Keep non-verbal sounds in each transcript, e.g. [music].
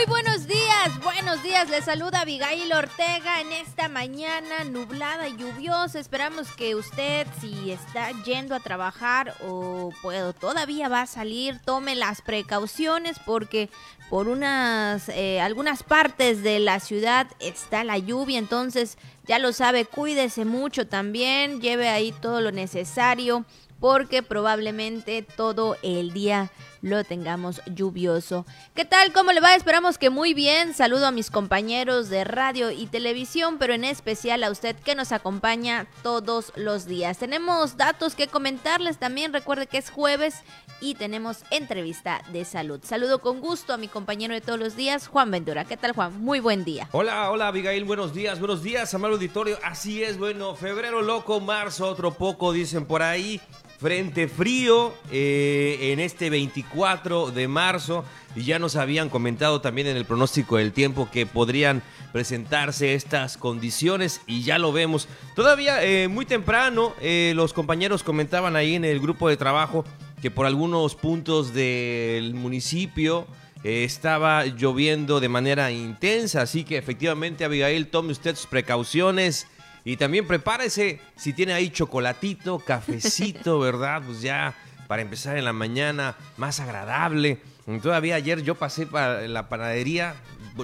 Muy buenos días, buenos días. Les saluda Abigail Ortega en esta mañana nublada y lluviosa. Esperamos que usted, si está yendo a trabajar o puedo, todavía va a salir, tome las precauciones porque por unas eh, algunas partes de la ciudad está la lluvia, entonces ya lo sabe, cuídese mucho también, lleve ahí todo lo necesario porque probablemente todo el día lo tengamos lluvioso. ¿Qué tal? ¿Cómo le va? Esperamos que muy bien. Saludo a mis compañeros de radio y televisión, pero en especial a usted que nos acompaña todos los días. Tenemos datos que comentarles también. Recuerde que es jueves y tenemos entrevista de salud. Saludo con gusto a mi compañero de todos los días, Juan Ventura. ¿Qué tal, Juan? Muy buen día. Hola, hola, Abigail. Buenos días, buenos días, amable auditorio. Así es, bueno, febrero loco, marzo otro poco, dicen por ahí. Frente frío eh, en este 24 de marzo. Y ya nos habían comentado también en el pronóstico del tiempo que podrían presentarse estas condiciones y ya lo vemos. Todavía eh, muy temprano eh, los compañeros comentaban ahí en el grupo de trabajo que por algunos puntos del municipio estaba lloviendo de manera intensa, así que efectivamente Abigail tome usted sus precauciones y también prepárese si tiene ahí chocolatito, cafecito, [laughs] ¿verdad? Pues ya para empezar en la mañana más agradable. Todavía ayer yo pasé para la panadería,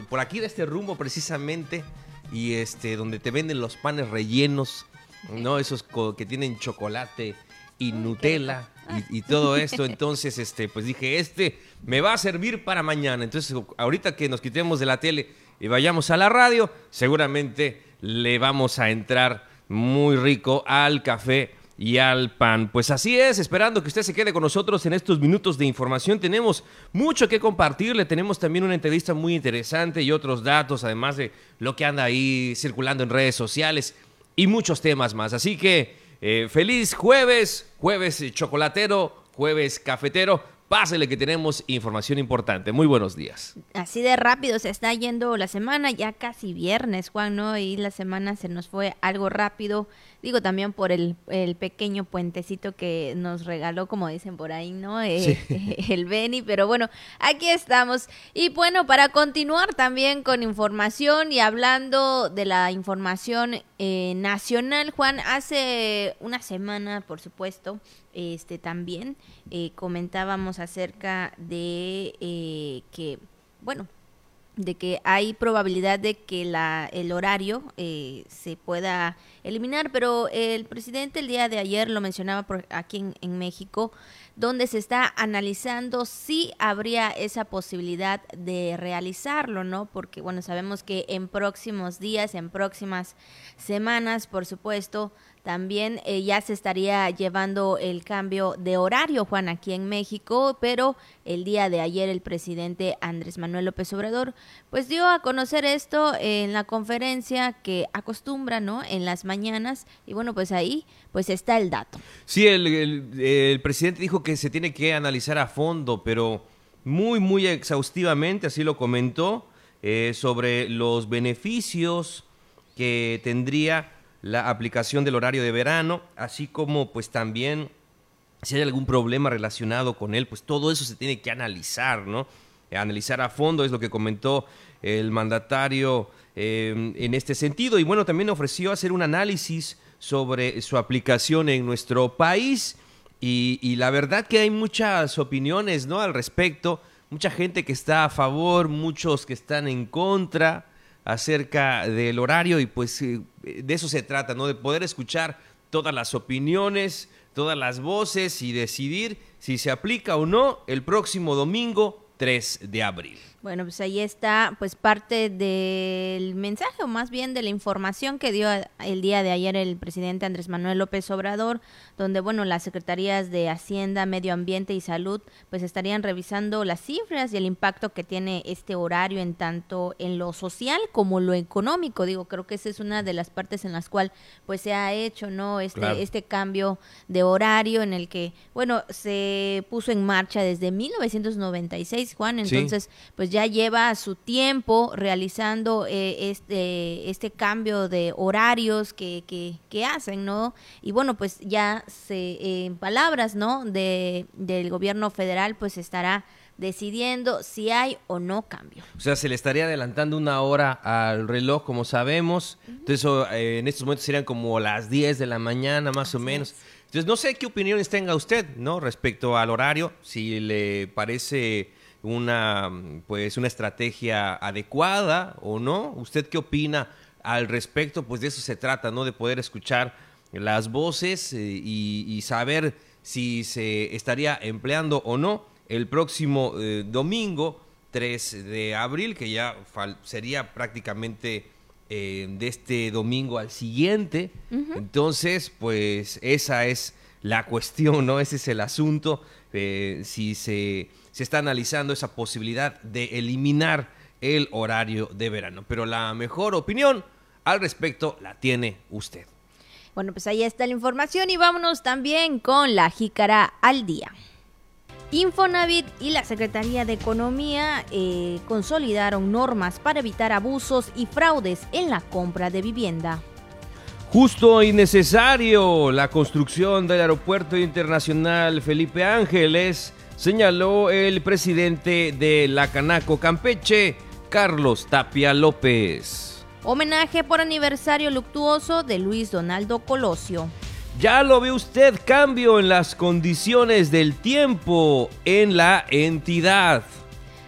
por aquí de este rumbo precisamente, y este, donde te venden los panes rellenos, ¿no? Esos que tienen chocolate y Nutella y, y, todo esto. Entonces, este, pues dije, este me va a servir para mañana. Entonces, ahorita que nos quitemos de la tele y vayamos a la radio, seguramente le vamos a entrar muy rico al café y al pan. Pues así es, esperando que usted se quede con nosotros en estos minutos de información. Tenemos mucho que compartirle, tenemos también una entrevista muy interesante y otros datos, además de lo que anda ahí circulando en redes sociales y muchos temas más. Así que eh, feliz jueves, jueves chocolatero, jueves cafetero. Pásele que tenemos información importante. Muy buenos días. Así de rápido se está yendo la semana, ya casi viernes, Juan, ¿no? Y la semana se nos fue algo rápido. Digo también por el, el pequeño puentecito que nos regaló, como dicen por ahí, ¿no? Eh, [laughs] el Beni, pero bueno, aquí estamos. Y bueno, para continuar también con información y hablando de la información eh, nacional, Juan, hace una semana, por supuesto, este también eh, comentábamos acerca de eh, que, bueno, de que hay probabilidad de que la, el horario eh, se pueda eliminar, pero el presidente el día de ayer lo mencionaba por aquí en, en, México, donde se está analizando si habría esa posibilidad de realizarlo, ¿no? Porque, bueno, sabemos que en próximos días, en próximas semanas, por supuesto, también eh, ya se estaría llevando el cambio de horario, Juan, aquí en México, pero el día de ayer el presidente Andrés Manuel López Obrador pues dio a conocer esto en la conferencia que acostumbra, ¿no? En las mañanas y bueno, pues ahí pues está el dato. Sí, el, el, presidente dijo que se tiene que analizar a fondo, pero muy, muy exhaustivamente, así lo comentó, eh, sobre los beneficios que tendría la aplicación del horario de verano, así como pues también si hay algún problema relacionado con él, pues todo eso se tiene que analizar, ¿no? Analizar a fondo es lo que comentó el mandatario eh, en este sentido. Y bueno, también ofreció hacer un análisis sobre su aplicación en nuestro país. Y, y, la verdad que hay muchas opiniones, ¿no? Al respecto, mucha gente que está a favor, muchos que están en contra acerca del horario y pues de eso se trata, ¿no? De poder escuchar todas las opiniones, todas las voces y decidir si se aplica o no el próximo domingo 3 de abril. Bueno, pues ahí está pues parte del mensaje o más bien de la información que dio el día de ayer el presidente Andrés Manuel López Obrador, donde bueno, las secretarías de Hacienda, Medio Ambiente y Salud pues estarían revisando las cifras y el impacto que tiene este horario en tanto en lo social como lo económico. Digo, creo que esa es una de las partes en las cuales pues se ha hecho, ¿no? Este claro. este cambio de horario en el que bueno, se puso en marcha desde 1996, Juan, entonces sí. pues ya lleva su tiempo realizando eh, este, este cambio de horarios que, que, que, hacen, ¿no? Y bueno, pues ya se, en palabras, ¿no? De, del gobierno federal, pues estará decidiendo si hay o no cambio. O sea, se le estaría adelantando una hora al reloj, como sabemos. Entonces, eh, en estos momentos serían como las 10 de la mañana, más o menos. Entonces, no sé qué opiniones tenga usted, ¿no? Respecto al horario, si le parece una, pues, una estrategia adecuada o no. ¿Usted qué opina al respecto? Pues de eso se trata, ¿no? De poder escuchar las voces eh, y, saber si se estaría empleando o no el próximo eh, domingo 3 de abril, que ya sería prácticamente eh, de este domingo al siguiente. Entonces, pues esa es la cuestión, ¿no? Ese es el asunto. si se, se está analizando esa posibilidad de eliminar el horario de verano. Pero la mejor opinión al respecto la tiene usted. Bueno, pues ahí está la información y vámonos también con la jícara al día. Infonavit y la Secretaría de Economía eh, consolidaron normas para evitar abusos y fraudes en la compra de vivienda. Justo y necesario la construcción del Aeropuerto Internacional Felipe Ángeles, señaló el presidente de la Canaco Campeche, Carlos Tapia López. Homenaje por aniversario luctuoso de Luis Donaldo Colosio. Ya lo ve usted, cambio en las condiciones del tiempo en la entidad.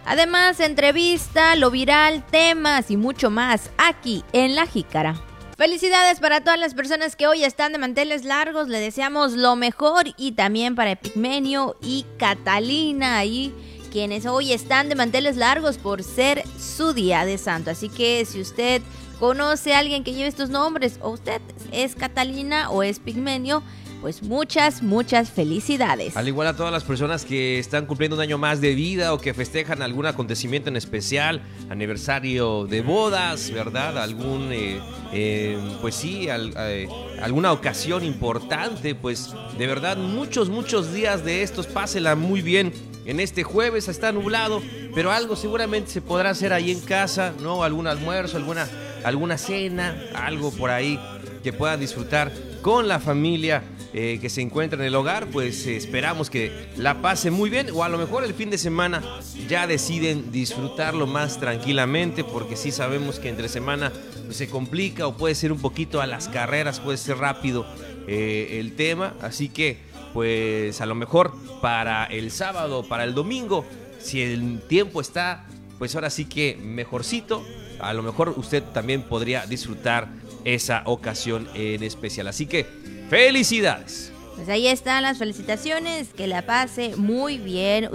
Además, entrevista, lo viral, temas y mucho más aquí en La Jícara. Felicidades para todas las personas que hoy están de manteles largos. Le deseamos lo mejor y también para Epigmenio y Catalina y quienes hoy están de manteles largos por ser su día de santo. Así que si usted conoce a alguien que lleve estos nombres o usted es Catalina o es Pigmenio, pues muchas, muchas felicidades. Al igual a todas las personas que están cumpliendo un año más de vida o que festejan algún acontecimiento en especial, aniversario de bodas, ¿verdad? Algún, eh, eh, pues sí, eh, alguna ocasión importante, pues de verdad muchos, muchos días de estos, pásela muy bien. En este jueves está nublado, pero algo seguramente se podrá hacer ahí en casa, ¿no? Algún almuerzo, alguna alguna cena, algo por ahí que puedan disfrutar con la familia eh, que se encuentra en el hogar, pues eh, esperamos que la pasen muy bien o a lo mejor el fin de semana ya deciden disfrutarlo más tranquilamente porque sí sabemos que entre semana pues, se complica o puede ser un poquito a las carreras, puede ser rápido eh, el tema, así que pues a lo mejor para el sábado, para el domingo, si el tiempo está pues ahora sí que mejorcito, a lo mejor usted también podría disfrutar esa ocasión en especial. Así que felicidades. Pues ahí están las felicitaciones, que la pase muy bien.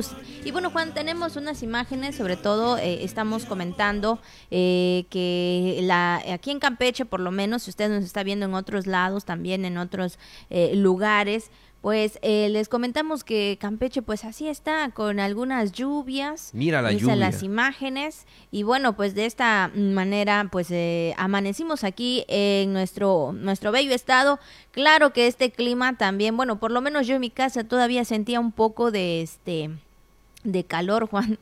Y bueno, Juan, tenemos unas imágenes, sobre todo eh, estamos comentando eh, que la, aquí en Campeche, por lo menos, si usted nos está viendo en otros lados, también en otros eh, lugares, pues eh, les comentamos que Campeche pues así está con algunas lluvias. Mira la lluvia. las imágenes y bueno pues de esta manera pues eh, amanecimos aquí en nuestro nuestro bello estado. Claro que este clima también bueno por lo menos yo en mi casa todavía sentía un poco de este de calor, Juan,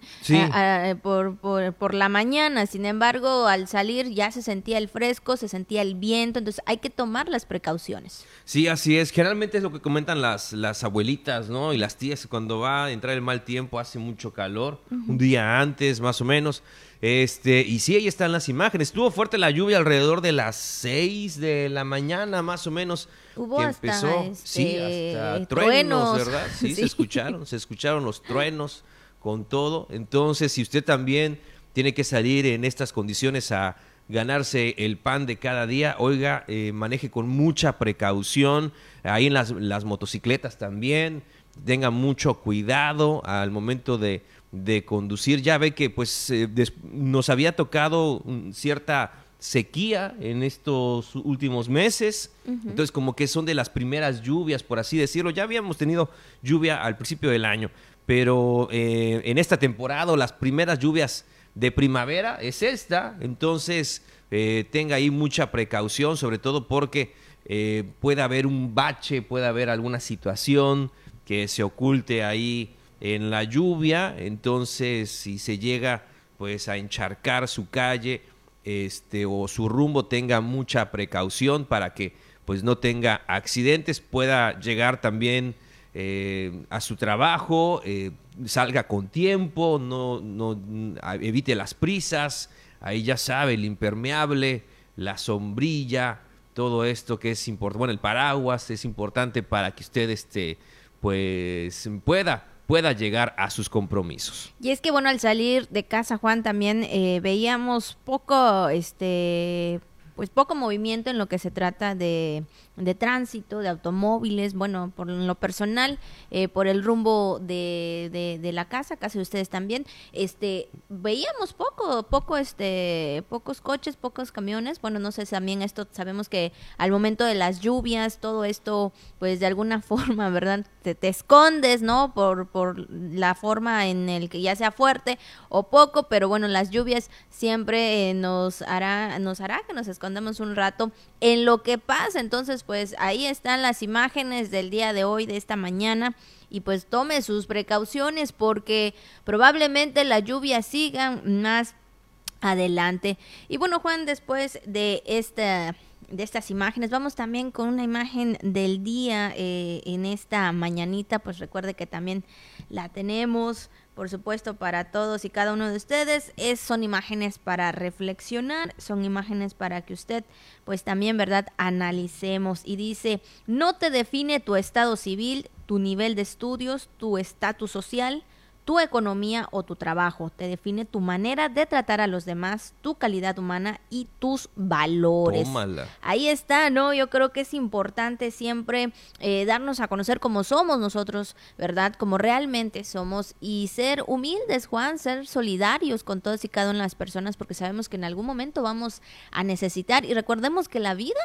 por, por, por, la mañana. Sin embargo, al salir ya se sentía el fresco, se sentía el viento, entonces hay que tomar las precauciones. Sí, así es. Generalmente es lo que comentan las, las abuelitas, ¿no? Y las tías, cuando va a entrar el mal tiempo, hace mucho calor, un día antes, más o menos. Este, y sí, ahí están las imágenes. Estuvo fuerte la lluvia alrededor de las 6 de la mañana, más o menos. Hubo que empezó, sí, este, hasta truenos, ¿verdad? sí, se [laughs] escucharon, se escucharon los truenos con todo. Entonces, si usted también tiene que salir en estas condiciones a ganarse el pan de cada día, oiga, eh, maneje con mucha precaución, ahí en las, motocicletas también, tenga mucho cuidado al momento de, de conducir. Ya ve que pues eh, nos había tocado cierta sequía en estos últimos meses, entonces como que son de las primeras lluvias, por así decirlo. Ya habíamos tenido lluvia al principio del año, pero eh, en esta temporada las primeras lluvias de primavera es esta, entonces eh, tenga ahí mucha precaución, sobre todo porque eh, puede haber un bache, puede haber alguna situación que se oculte ahí en la lluvia, entonces si se llega pues a encharcar su calle este o su rumbo tenga mucha precaución para que pues no tenga accidentes, pueda llegar también eh, a su trabajo, eh, salga con tiempo, no, no evite las prisas, ahí ya sabe, el impermeable, la sombrilla, todo esto que es importante, bueno, el paraguas es importante para que usted este, pues pueda pueda llegar a sus compromisos. Y es que bueno, al salir de casa, Juan, también eh, veíamos poco, este, pues poco movimiento en lo que se trata de, de tránsito, de automóviles, bueno, por lo personal, eh, por el rumbo de, de, la casa, casi ustedes también, este, veíamos poco, poco, este, pocos coches, pocos camiones, bueno, no sé, también esto, sabemos que al momento de las lluvias, todo esto, pues de alguna [laughs] forma, ¿verdad? Te, te escondes, ¿no? Por, por la forma en el que ya sea fuerte o poco, pero bueno, las lluvias siempre eh, nos hará, nos hará que nos escondamos un rato en lo que pasa. Entonces, pues ahí están las imágenes del día de hoy, de esta mañana. Y pues tome sus precauciones porque probablemente la lluvia siga más adelante. Y bueno, Juan, después de esta de estas imágenes. Vamos también con una imagen del día eh, en esta mañanita, pues recuerde que también la tenemos por supuesto, para todos y cada uno de ustedes. Es, son imágenes para reflexionar, son imágenes para que usted, pues también, ¿verdad?, analicemos. Y dice, no te define tu estado civil, tu nivel de estudios, tu estatus social, tu economía o tu trabajo. Te define tu manera de tratar a los demás, tu calidad humana y tus valores. Ahí está, ¿no? Yo creo que es importante siempre eh, darnos a conocer cómo somos nosotros, ¿verdad? Como realmente somos y ser humildes, Juan, ser solidarios con todas y cada una de las personas porque sabemos que en algún momento vamos a necesitar y recordemos que la vida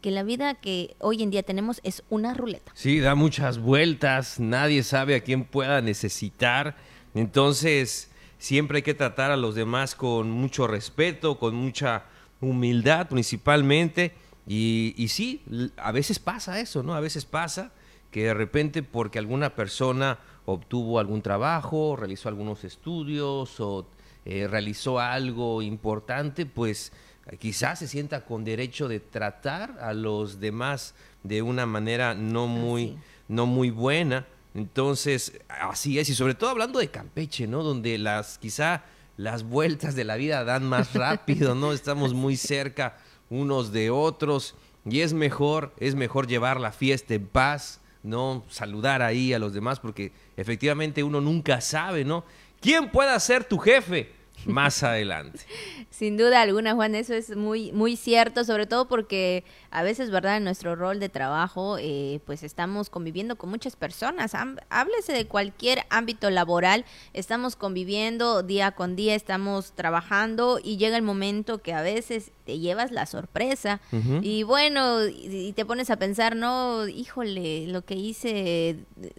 que la vida que hoy en día tenemos es una ruleta. Sí, da muchas vueltas, nadie sabe a quién pueda necesitar, entonces siempre hay que tratar a los demás con mucho respeto, con mucha humildad principalmente, y, sí, a veces pasa eso, ¿no? A veces pasa que de repente porque alguna persona obtuvo algún trabajo, realizó algunos estudios o eh, realizó algo importante, pues quizás se sienta con derecho de tratar a los demás de una manera no muy, no muy buena. Entonces, así es, y sobre todo hablando de Campeche, ¿no? Donde las, quizá las vueltas de la vida dan más [laughs] rápido, ¿no? Estamos muy cerca unos de otros y es mejor, es mejor llevar la fiesta en paz, ¿no? Saludar ahí a los demás porque efectivamente uno nunca sabe, ¿no? ¿Quién pueda ser tu jefe? Más adelante. [laughs] Sin duda alguna, Juan, eso es muy, muy cierto, sobre todo porque a veces, ¿verdad? En nuestro rol de trabajo, eh, pues estamos conviviendo con muchas personas. Háblese de cualquier ámbito laboral, estamos conviviendo día con día, estamos trabajando y llega el momento que a veces te llevas la sorpresa y bueno, y, te pones a pensar, no, híjole, lo que hice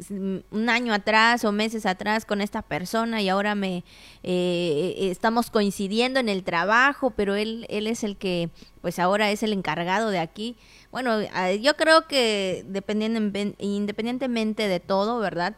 un año atrás o meses atrás con esta persona y ahora me eh, estamos coincidiendo en el trabajo, pero él, él es el que pues ahora es el encargado de aquí. Bueno, yo creo que independientemente de todo, ¿verdad?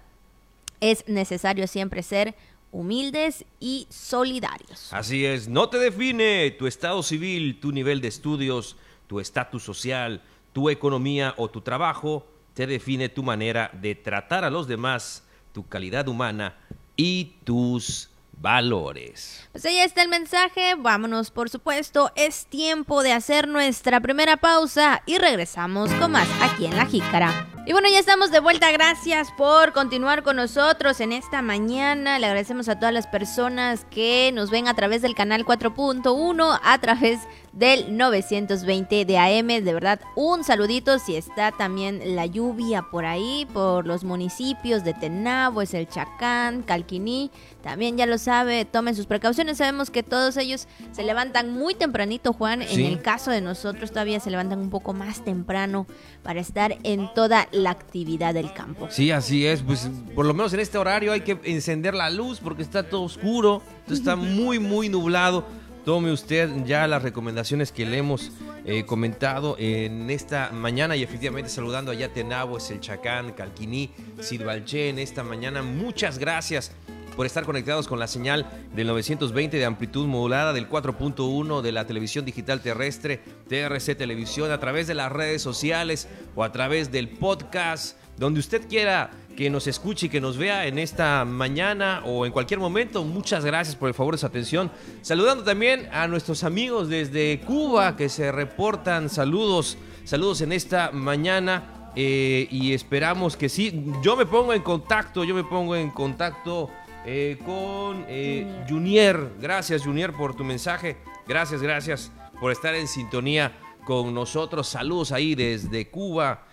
Es necesario siempre ser humildes y solidarios. Así es, no te define tu estado civil, tu nivel de estudios, tu estatus social, tu economía o tu trabajo, te define tu manera de tratar a los demás, tu calidad humana y tus valores. Pues ahí está el mensaje, vámonos por supuesto, es tiempo de hacer nuestra primera pausa y regresamos con más aquí en La Jícara. Y bueno, ya estamos de vuelta, gracias por continuar con nosotros en esta mañana, le agradecemos a todas las personas que nos ven a través del canal 4.1, a través del 920 de AM. De verdad, un saludito si está también la lluvia por ahí, por los municipios de Tenabo, es el Chacán, Calquiní. También ya lo sabe, tomen sus precauciones. Sabemos que todos ellos se levantan muy tempranito, Juan. En el caso de nosotros todavía se levantan un poco más temprano para estar en toda la actividad del campo. Sí, así es. Pues por lo menos en este horario hay que encender la luz porque está todo oscuro, está muy, muy nublado. Tome usted ya las recomendaciones que le hemos eh, comentado en esta mañana y efectivamente saludando a Yatenabo, es el Chacán, Calquiní, Sidbalché en esta mañana. Muchas gracias por estar conectados con la señal del 920 de amplitud modulada del 4.1 de la televisión digital terrestre, TRC Televisión, a través de las redes sociales o a través del podcast donde usted quiera que nos escuche y que nos vea en esta mañana o en cualquier momento. Muchas gracias por el favor de su atención. Saludando también a nuestros amigos desde Cuba que se reportan. Saludos, saludos en esta mañana. Eh, y esperamos que sí. Yo me pongo en contacto, yo me pongo en contacto eh, con eh, Junior. Gracias, Junior, por tu mensaje. Gracias, gracias por estar en sintonía con nosotros. Saludos ahí desde Cuba.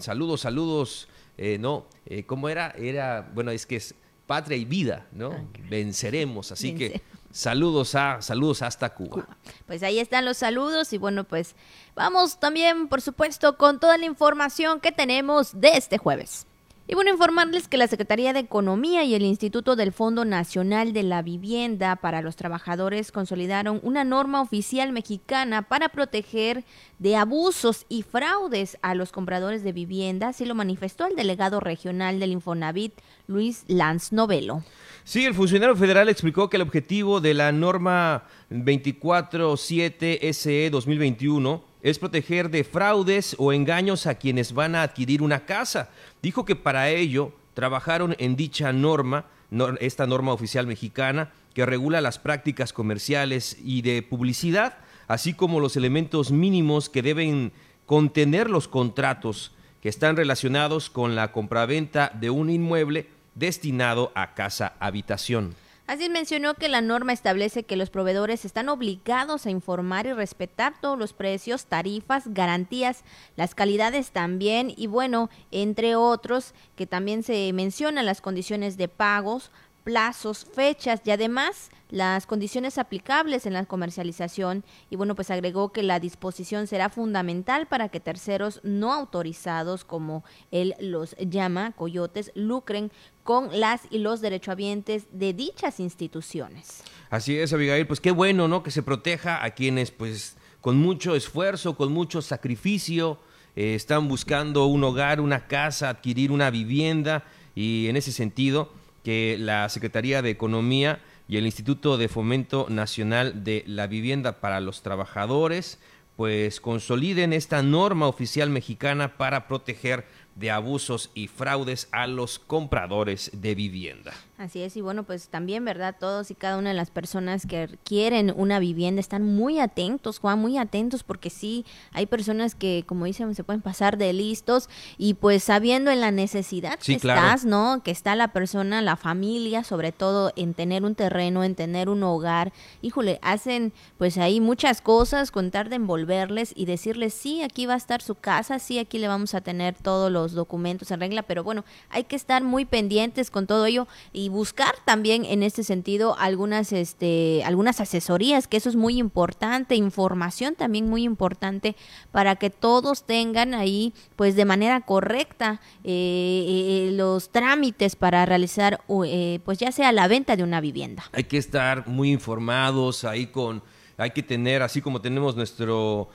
Saludos, saludos. no, ¿cómo era? Era, bueno, es que es patria y vida, ¿no? Venceremos. Así que saludos a, saludos hasta Cuba. Pues ahí están los saludos y bueno, pues vamos también, por supuesto, con toda la información que tenemos de este jueves. Y bueno, informarles que la Secretaría de Economía y el Instituto del Fondo Nacional de la Vivienda para los Trabajadores consolidaron una norma oficial mexicana para proteger de abusos y fraudes a los compradores de vivienda, así lo manifestó el delegado regional del Infonavit, Luis Lanz Novelo. Sí, el funcionario federal explicó que el objetivo de la norma 247 SE 2021 es proteger de fraudes o engaños a quienes van a adquirir una casa. Dijo que para ello trabajaron en dicha norma, esta norma oficial mexicana, que regula las prácticas comerciales y de publicidad, así como los elementos mínimos que deben contener los contratos que están relacionados con la compraventa de un inmueble destinado a casa habitación. Así mencionó que la norma establece que los proveedores están obligados a informar y respetar todos los precios, tarifas, garantías, las calidades también y bueno, entre otros, que también se mencionan las condiciones de pagos, plazos, fechas y además las condiciones aplicables en la comercialización. Y bueno, pues agregó que la disposición será fundamental para que terceros no autorizados, como él los llama, coyotes, lucren con las y los derechohabientes de dichas instituciones. Así es, Abigail, pues qué bueno, ¿no? Que se proteja a quienes pues con mucho esfuerzo, con mucho sacrificio, eh, están buscando un hogar, una casa, adquirir una vivienda y en ese sentido que la Secretaría de Economía y el Instituto de Fomento Nacional de la Vivienda para los Trabajadores pues consoliden esta norma oficial mexicana para proteger de abusos y fraudes a los compradores de vivienda. Así es, y bueno, pues también, ¿verdad? Todos y cada una de las personas que quieren una vivienda están muy atentos, Juan, muy atentos, porque sí, hay personas que, como dicen, se pueden pasar de listos y pues sabiendo en la necesidad que estás, ¿no? Que está la persona, la familia, sobre todo en tener un terreno, en tener un hogar, híjole, hacen pues ahí muchas cosas, contar de envolverles y decirles, sí, aquí va a estar su casa, sí, aquí le vamos a tener todos los documentos en regla, pero bueno, hay que estar muy pendientes con todo ello y y buscar también en este sentido algunas, este, algunas asesorías, que eso es muy importante, información también muy importante para que todos tengan ahí, pues de manera correcta, eh, eh, los trámites para realizar, eh, pues ya sea la venta de una vivienda. Hay que estar muy informados ahí con hay que tener, así como tenemos nuestro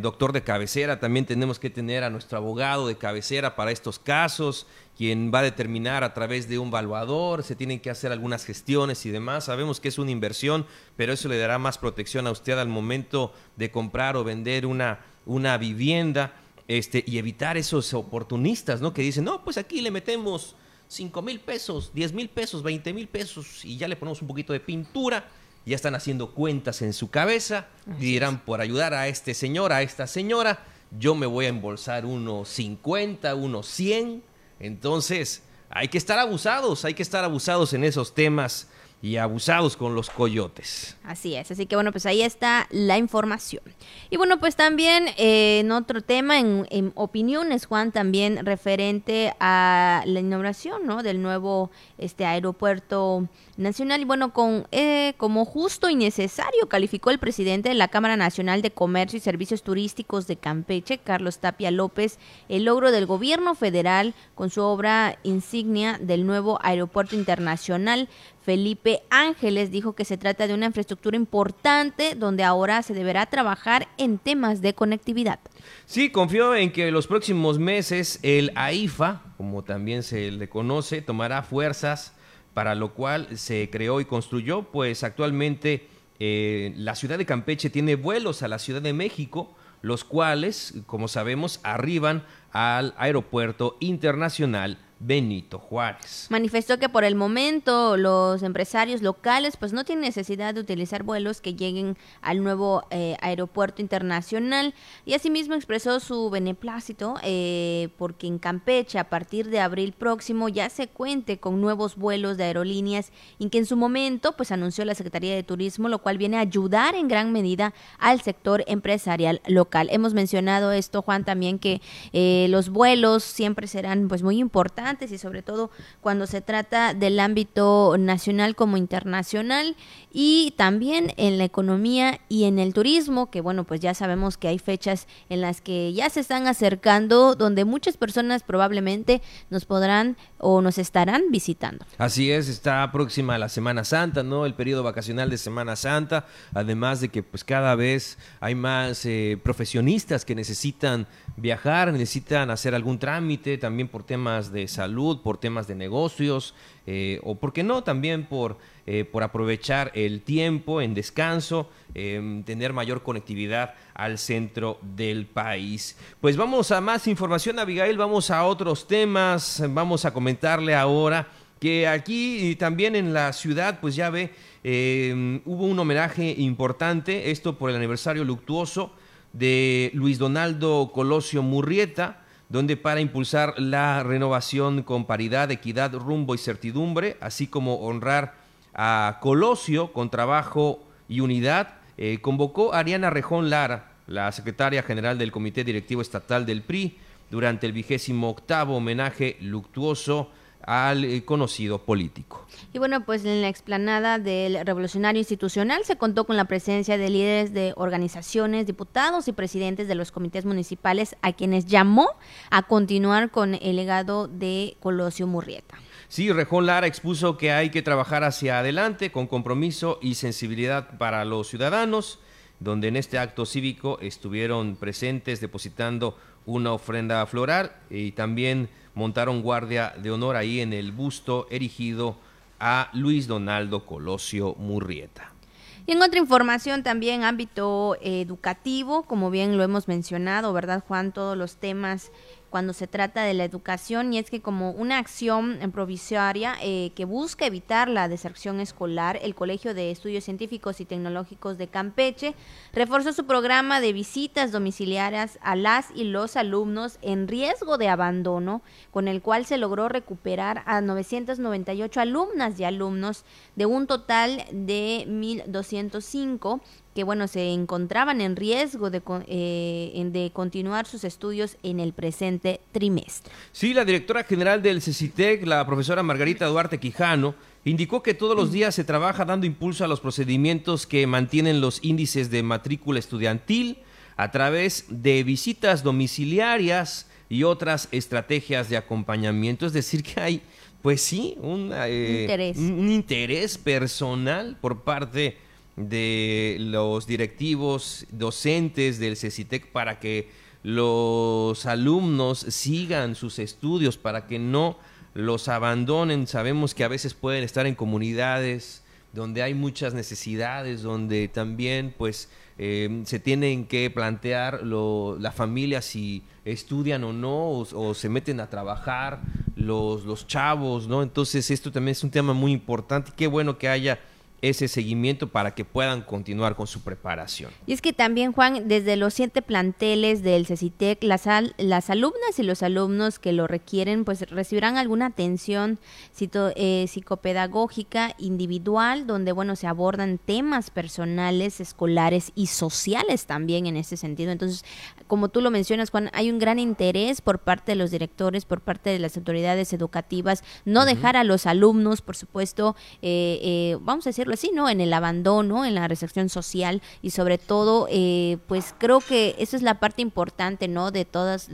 doctor de cabecera, también tenemos que tener a nuestro abogado de cabecera para estos casos quien va a determinar a través de un valuador, se tienen que hacer algunas gestiones y demás. Sabemos que es una inversión, pero eso le dará más protección a usted al momento de comprar o vender una, una vivienda este, y evitar esos oportunistas, ¿no? Que dicen, no, pues aquí le metemos 5 mil pesos, 10 mil pesos, 20 mil pesos y ya le ponemos un poquito de pintura. Ya están haciendo cuentas en su cabeza y dirán, por ayudar a este señor, a esta señora, yo me voy a embolsar unos 50, unos 100 entonces, hay que estar abusados, hay que estar abusados en esos temas y abusados con los coyotes. Así es, así que bueno, pues ahí está la información. Y bueno, pues también eh, en otro tema, en, opiniones, Juan, también referente a la inauguración ¿no? del nuevo este aeropuerto nacional. Y bueno, con, eh, como justo y necesario calificó el presidente de la Cámara Nacional de Comercio y Servicios Turísticos de Campeche, Carlos Tapia López, el logro del gobierno federal con su obra insignia del nuevo aeropuerto internacional Felipe Ángeles dijo que se trata de una infraestructura importante donde ahora se deberá trabajar en temas de conectividad. Sí, confío en que en los próximos meses el AIFA, como también se le conoce, tomará fuerzas para lo cual se creó y construyó, pues actualmente eh, la ciudad de Campeche tiene vuelos a la Ciudad de México, los cuales, como sabemos, arriban al Aeropuerto Internacional Benito Juárez. Manifestó que por el momento los empresarios locales pues no tienen necesidad de utilizar vuelos que lleguen al nuevo eh, aeropuerto internacional y asimismo expresó su beneplácito eh, porque en Campeche a partir de abril próximo ya se cuente con nuevos vuelos de aerolíneas y que en su momento pues anunció la Secretaría de Turismo lo cual viene a ayudar en gran medida al sector empresarial local. Hemos mencionado esto Juan también que eh, los vuelos siempre serán pues muy importantes y sobre todo cuando se trata del ámbito nacional como internacional y también en la economía y en el turismo, que bueno, pues ya sabemos que hay fechas en las que ya se están acercando donde muchas personas probablemente nos podrán o nos estarán visitando. Así es, está próxima la Semana Santa, ¿no? El periodo vacacional de Semana Santa, además de que pues cada vez hay más eh, profesionistas que necesitan viajar, necesitan hacer algún trámite también por temas de salud, por temas de negocios, eh, o por qué no, también por, eh, por aprovechar el tiempo en descanso, em, tener mayor conectividad al centro del país. Pues vamos a más información, Abigail, vamos a otros temas, vamos a comentarle ahora que aquí también en la ciudad, pues ya ve, em, hubo un homenaje importante, esto por el aniversario luctuoso de Luis Donaldo Colosio Murrieta, donde para impulsar la renovación con paridad, equidad, rumbo y certidumbre, así como honrar a Colosio con trabajo y unidad, eh, convocó a Ariana Rejón Lara, la secretaria general del Comité Directivo Estatal del PRI, durante el vigésimo octavo homenaje luctuoso al eh, conocido político. Y bueno, pues en la explanada del Revolucionario Institucional se contó con la presencia de líderes de organizaciones, diputados y presidentes de los comités municipales a quienes llamó a continuar con el legado de Colosio Murrieta. Sí, Rejón Lara expuso que hay que trabajar hacia adelante con compromiso y sensibilidad para los ciudadanos, donde en este acto cívico estuvieron presentes depositando una ofrenda floral y también montaron guardia de honor ahí en el busto erigido a Luis Donaldo Colosio Murrieta. Y en otra información también ámbito educativo, como bien lo hemos mencionado, ¿verdad Juan? Todos los temas cuando se trata de la educación y es que como una acción provisoria eh, que busca evitar la deserción escolar, el Colegio de Estudios Científicos y Tecnológicos de Campeche reforzó su programa de visitas domiciliarias a las y los alumnos en riesgo de abandono, con el cual se logró recuperar a 998 alumnas y alumnos de un total de 1.205 que bueno, se encontraban en riesgo de, eh, de continuar sus estudios en el presente trimestre. Sí, la directora general del CECITEC, la profesora Margarita Duarte Quijano, indicó que todos los días se trabaja dando impulso a los procedimientos que mantienen los índices de matrícula estudiantil a través de visitas domiciliarias y otras estrategias de acompañamiento. Es decir, que hay, pues sí, un, eh, interés. un interés personal por parte de los directivos docentes del CECITEC para que los alumnos sigan sus estudios, para que no los abandonen. Sabemos que a veces pueden estar en comunidades donde hay muchas necesidades, donde también pues eh, se tienen que plantear lo, la familia si estudian o no, o, o, se meten a trabajar los, los chavos, ¿no? Entonces esto también es un tema muy importante. Qué bueno que haya ese seguimiento para que puedan continuar con su preparación. Y es que también, Juan, desde los siete planteles del CECITEC, las, las alumnas y los alumnos que lo requieren, pues recibirán alguna atención eh, psicopedagógica individual, donde, bueno, se abordan temas personales, escolares y sociales también en ese sentido. Entonces, como tú lo mencionas, Juan, hay un gran interés por parte de los directores, por parte de las autoridades educativas, no dejar a los alumnos, por supuesto, eh, eh, vamos a decir así, ¿no? En el abandono, en la recepción social y sobre todo, eh, pues creo que eso es la parte importante, ¿no? De todas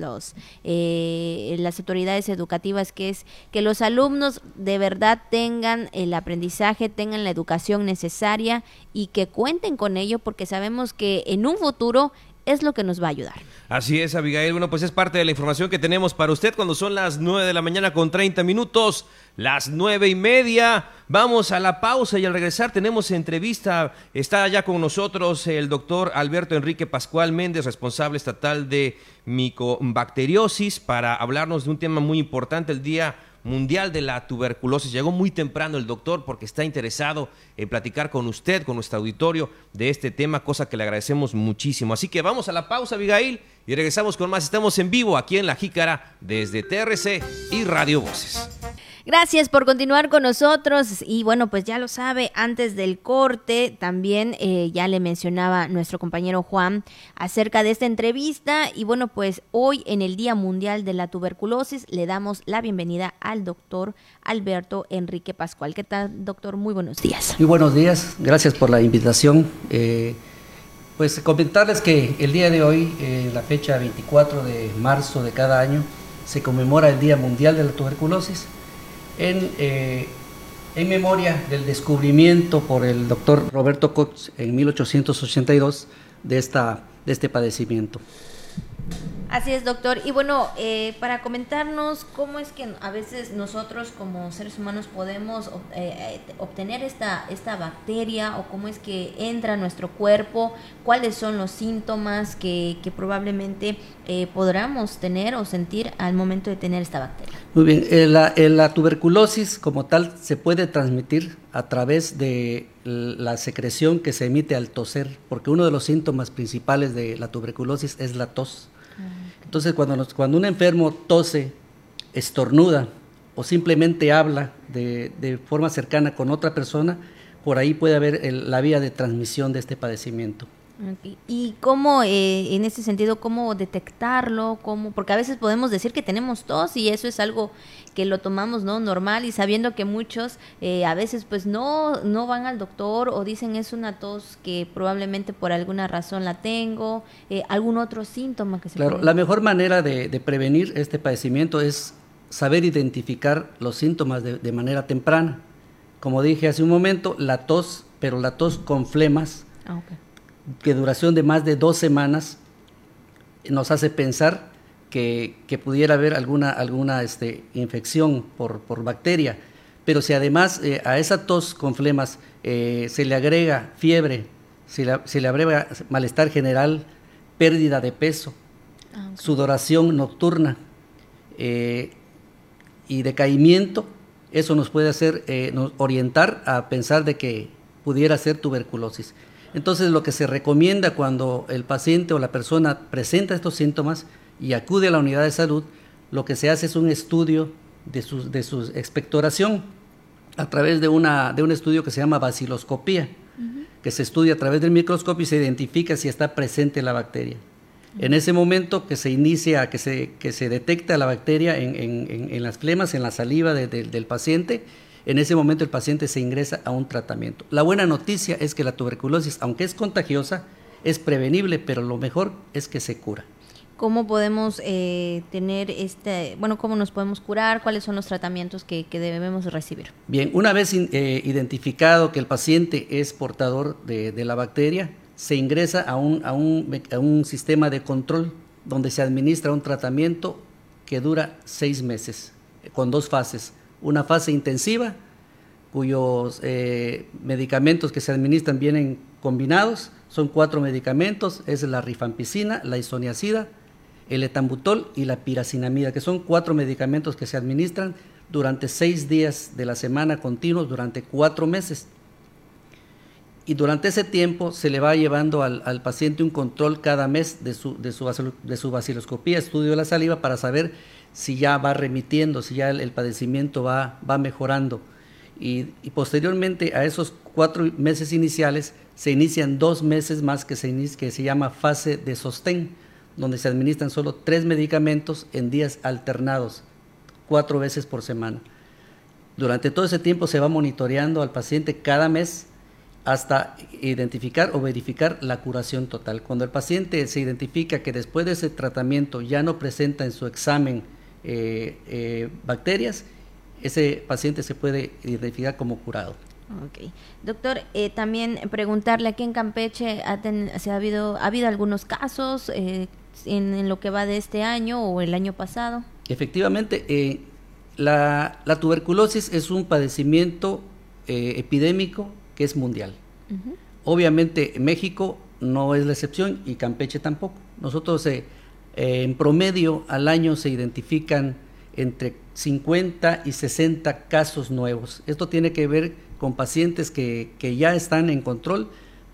eh, las autoridades educativas, que es que los alumnos de verdad tengan el aprendizaje, tengan la educación necesaria y que cuenten con ello, porque sabemos que en un futuro es lo que nos va a ayudar. Así es, Abigail. Bueno, pues es parte de la información que tenemos para usted cuando son las 9 de la mañana con 30 minutos, las nueve y media. Vamos a la pausa y al regresar tenemos entrevista. Está ya con nosotros el doctor Alberto Enrique Pascual Méndez, responsable estatal de micobacteriosis, para hablarnos de un tema muy importante el día Mundial de la Tuberculosis. Llegó muy temprano el doctor porque está interesado en platicar con usted, con nuestro auditorio de este tema, cosa que le agradecemos muchísimo. Así que vamos a la pausa, Abigail, y regresamos con más. Estamos en vivo aquí en La Jícara desde TRC y Radio Voces. Gracias por continuar con nosotros y bueno, pues ya lo sabe, antes del corte también eh, ya le mencionaba nuestro compañero Juan acerca de esta entrevista y bueno, pues hoy en el Día Mundial de la Tuberculosis le damos la bienvenida al doctor Alberto Enrique Pascual. ¿Qué tal, doctor? Muy buenos días. Muy buenos días, gracias por la invitación. Eh, pues comentarles que el día de hoy, eh, la fecha 24 de marzo de cada año, se conmemora el Día Mundial de la Tuberculosis en, eh, en memoria del descubrimiento por el doctor Roberto Cox en 1882 de, esta, de este padecimiento. Así es, doctor. Y bueno, eh, para comentarnos cómo es que a veces nosotros como seres humanos podemos eh, obtener esta, esta bacteria o cómo es que entra a nuestro cuerpo, cuáles son los síntomas que, probablemente eh, podamos tener o sentir al momento de tener esta bacteria. Muy bien, la, la tuberculosis como tal se puede transmitir a través de la secreción que se emite al toser, porque uno de los síntomas principales de la tuberculosis es la tos. Entonces, cuando, cuando un enfermo tose, estornuda o simplemente habla de, forma cercana con otra persona, por ahí puede haber la vía de transmisión de este padecimiento. ¿Y cómo, eh, en ese sentido, cómo detectarlo? Cómo, porque a veces podemos decir que tenemos tos y eso es algo que lo tomamos no normal y sabiendo que muchos eh, a veces pues no, no van al doctor o dicen es una tos que probablemente por alguna razón la tengo, eh, algún otro síntoma que se Claro, la mejor manera de, prevenir este padecimiento es saber identificar los síntomas de, manera temprana. Como dije hace un momento, la tos, pero la tos con flemas. Ah, que duración de más de dos semanas nos hace pensar que, pudiera haber alguna, alguna este, infección por, bacteria. Pero si además eh, a esa tos con flemas eh, se le agrega fiebre, se le, agrega malestar general, pérdida de peso, ah, sudoración nocturna eh, y decaimiento, eso nos puede hacer orientar a pensar de que pudiera ser tuberculosis. Entonces lo que se recomienda cuando el paciente o la persona presenta estos síntomas y acude a la unidad de salud, lo que se hace es un estudio de su, de su expectoración a través de, una, de un estudio que se llama baciloscopía, que se estudia a través del microscopio y se identifica si está presente la bacteria. En ese momento que se inicia, que se, que se detecta la bacteria en, en, las flemas, en la saliva del paciente, en ese momento el paciente se ingresa a un tratamiento. La buena noticia es que la tuberculosis, aunque es contagiosa, es prevenible, pero lo mejor es que se cura. ¿Cómo podemos eh, tener este, bueno, cómo nos podemos curar? ¿Cuáles son los tratamientos que, debemos recibir? Bien, una vez eh, identificado que el paciente es portador de, la bacteria, se ingresa a un, a un sistema de control donde se administra un tratamiento que dura seis meses, con dos fases una fase intensiva cuyos eh, medicamentos que se administran vienen combinados. Son cuatro medicamentos, es la rifampicina, la isoniazida, el etambutol y la piracinamida, que son cuatro medicamentos que se administran durante seis días de la semana continuos durante cuatro meses. Y durante ese tiempo se le va llevando al, paciente un control cada mes de su, de su, de su estudio de la saliva, para saber si ya va remitiendo, si ya el, padecimiento va, va mejorando. Y, posteriormente a esos cuatro meses iniciales se inician dos meses más que se, que se llama fase de sostén, donde se administran solo tres medicamentos en días alternados, cuatro veces por semana. Durante todo ese tiempo se va monitoreando al paciente cada mes hasta identificar o verificar la curación total. Cuando el paciente se identifica que después de ese tratamiento ya no presenta en su examen eh, eh, bacterias, ese paciente se puede identificar como curado. Ok. Doctor, eh, también preguntarle aquí en Campeche, ¿ha, ha, habido, ¿ha habido algunos casos eh, en, lo que va de este año o el año pasado? Efectivamente, eh, la, tuberculosis es un padecimiento epidémico que es mundial. Obviamente México no es la excepción y Campeche tampoco. Nosotros en promedio al año se identifican entre 50 y 60 casos nuevos. Esto tiene que ver con pacientes que, ya están en control,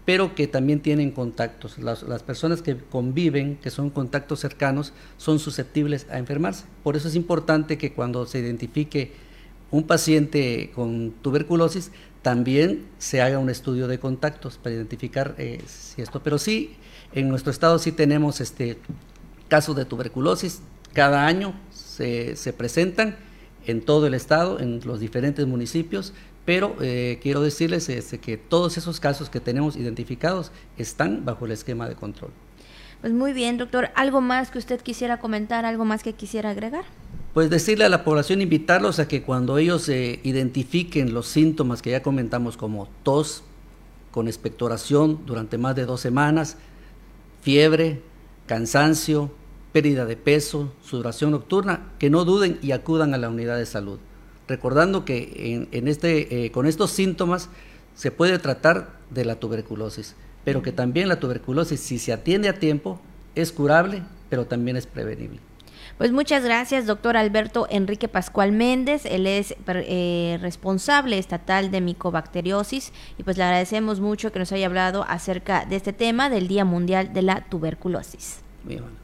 pero que también tienen contactos. Las, personas que conviven, que son contactos cercanos, son susceptibles a enfermarse. Por eso es importante que cuando se identifique un paciente con tuberculosis, también se haga un estudio de contactos para identificar eh, si esto. Pero sí, en nuestro estado sí tenemos este casos de tuberculosis. Cada año se, se presentan en todo el estado, en los diferentes municipios, pero eh, quiero decirles este, que todos esos casos que tenemos identificados están bajo el esquema de control. Pues muy bien, doctor. ¿Algo más que usted quisiera comentar? ¿Algo más que quisiera agregar? Pues decirle a la población, invitarlos a que cuando ellos eh, identifiquen los síntomas que ya comentamos como tos con expectoración durante más de dos semanas, fiebre, cansancio, pérdida de peso, sudoración nocturna, que no duden y acudan a la unidad de salud recordando que en, este, eh, con estos síntomas se puede tratar de la tuberculosis, pero que también la tuberculosis, si se atiende a tiempo, es curable, pero también es prevenible. Pues muchas gracias, doctor Alberto Enrique Pascual Méndez. Él es eh, responsable estatal de micobacteriosis y pues le agradecemos mucho que nos haya hablado acerca de este tema del Día Mundial de la Tuberculosis. Bien.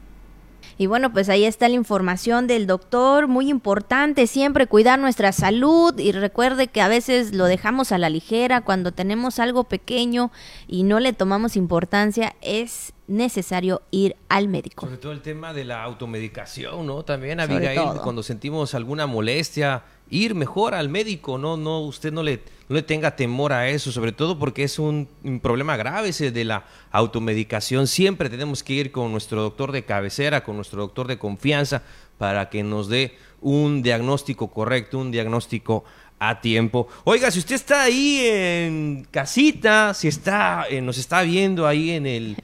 Y bueno, pues ahí está la información del doctor, muy importante siempre cuidar nuestra salud y recuerde que a veces lo dejamos a la ligera cuando tenemos algo pequeño y no le tomamos importancia, es necesario ir al médico. Sobre todo el tema de la automedicación, ¿no? También, Abigail, cuando sentimos alguna molestia, ir mejor al médico, no, no, usted no le, no le tenga temor a eso, sobre todo porque es un, problema grave ese de la automedicación. Siempre tenemos que ir con nuestro doctor de cabecera, con nuestro doctor de confianza, para que nos dé un diagnóstico correcto, un diagnóstico a tiempo. Oiga, si usted está ahí en casita, si está, eh, nos está viendo ahí en el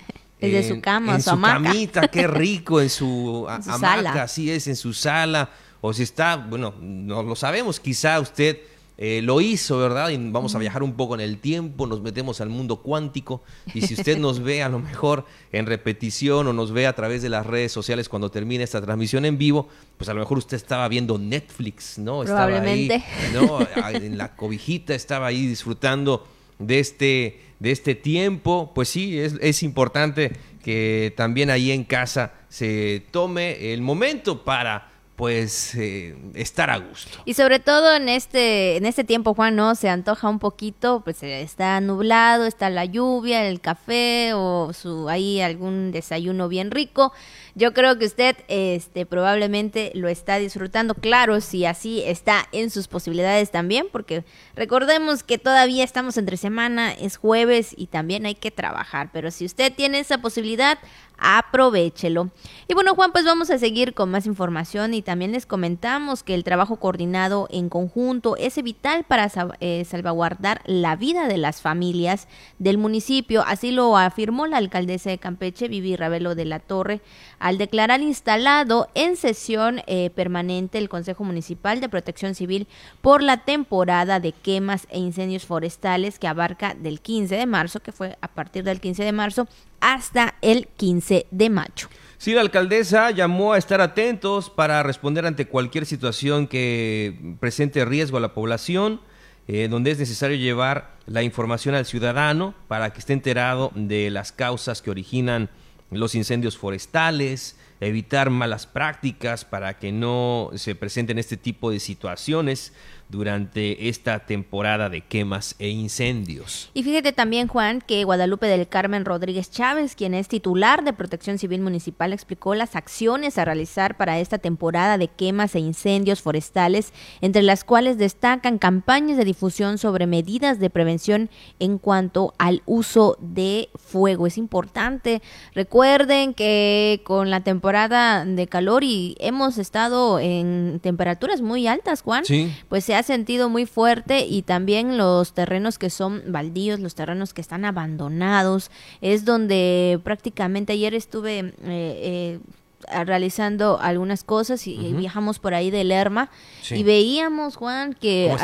desde su cama, en su, camita, qué [laughs] rico, en su, hamaca, así es, en su sala o si está, bueno, no lo sabemos, quizá usted eh, lo hizo, ¿verdad? Y vamos a viajar un poco en el tiempo, nos metemos al mundo cuántico y si usted nos ve a lo mejor en repetición o nos ve a través de las redes sociales cuando termine esta transmisión en vivo, pues a lo mejor usted estaba viendo Netflix, ¿no? Probablemente. Estaba ahí, ¿no? En la cobijita estaba ahí disfrutando de este, de este tiempo. Pues sí, es, es importante que también ahí en casa se tome el momento para pues eh, estar a gusto. Y sobre todo en este en este tiempo, Juan, no se antoja un poquito, pues eh, está nublado, está la lluvia, el café o su ahí algún desayuno bien rico. Yo creo que usted este probablemente lo está disfrutando, claro, si así está en sus posibilidades también, porque recordemos que todavía estamos entre semana, es jueves y también hay que trabajar, pero si usted tiene esa posibilidad, aprovechelo. Y bueno, Juan, pues vamos a seguir con más información y también les comentamos que el trabajo coordinado en conjunto es vital para eh, salvaguardar la vida de las familias del municipio. Así lo afirmó la alcaldesa de Campeche, Vivi Ravelo de la Torre, al declarar instalado en sesión eh, permanente el Consejo Municipal de Protección Civil por la temporada de quemas e incendios forestales que abarca del 15 de marzo, que fue a partir del 15 de marzo, hasta el 15 de mayo. Sí, la alcaldesa llamó a estar atentos para responder ante cualquier situación que presente riesgo a la población, eh, donde es necesario llevar la información al ciudadano para que esté enterado de las causas que originan los incendios forestales, evitar malas prácticas para que no se presenten este tipo de situaciones durante esta temporada de quemas e incendios. Y fíjate también, Juan, que Guadalupe del Carmen Rodríguez Chávez, quien es titular de Protección Civil Municipal, explicó las acciones a realizar para esta temporada de quemas e incendios forestales, entre las cuales destacan campañas de difusión sobre medidas de prevención en cuanto al uso de fuego. Es importante, recuerden que con la temporada de calor y hemos estado en temperaturas muy altas, Juan. Sí. Pues se ha sentido muy fuerte y también los terrenos que son baldíos, los terrenos que están abandonados, es donde prácticamente ayer estuve eh, eh, realizando algunas cosas y, viajamos por ahí de Lerma y veíamos Juan que,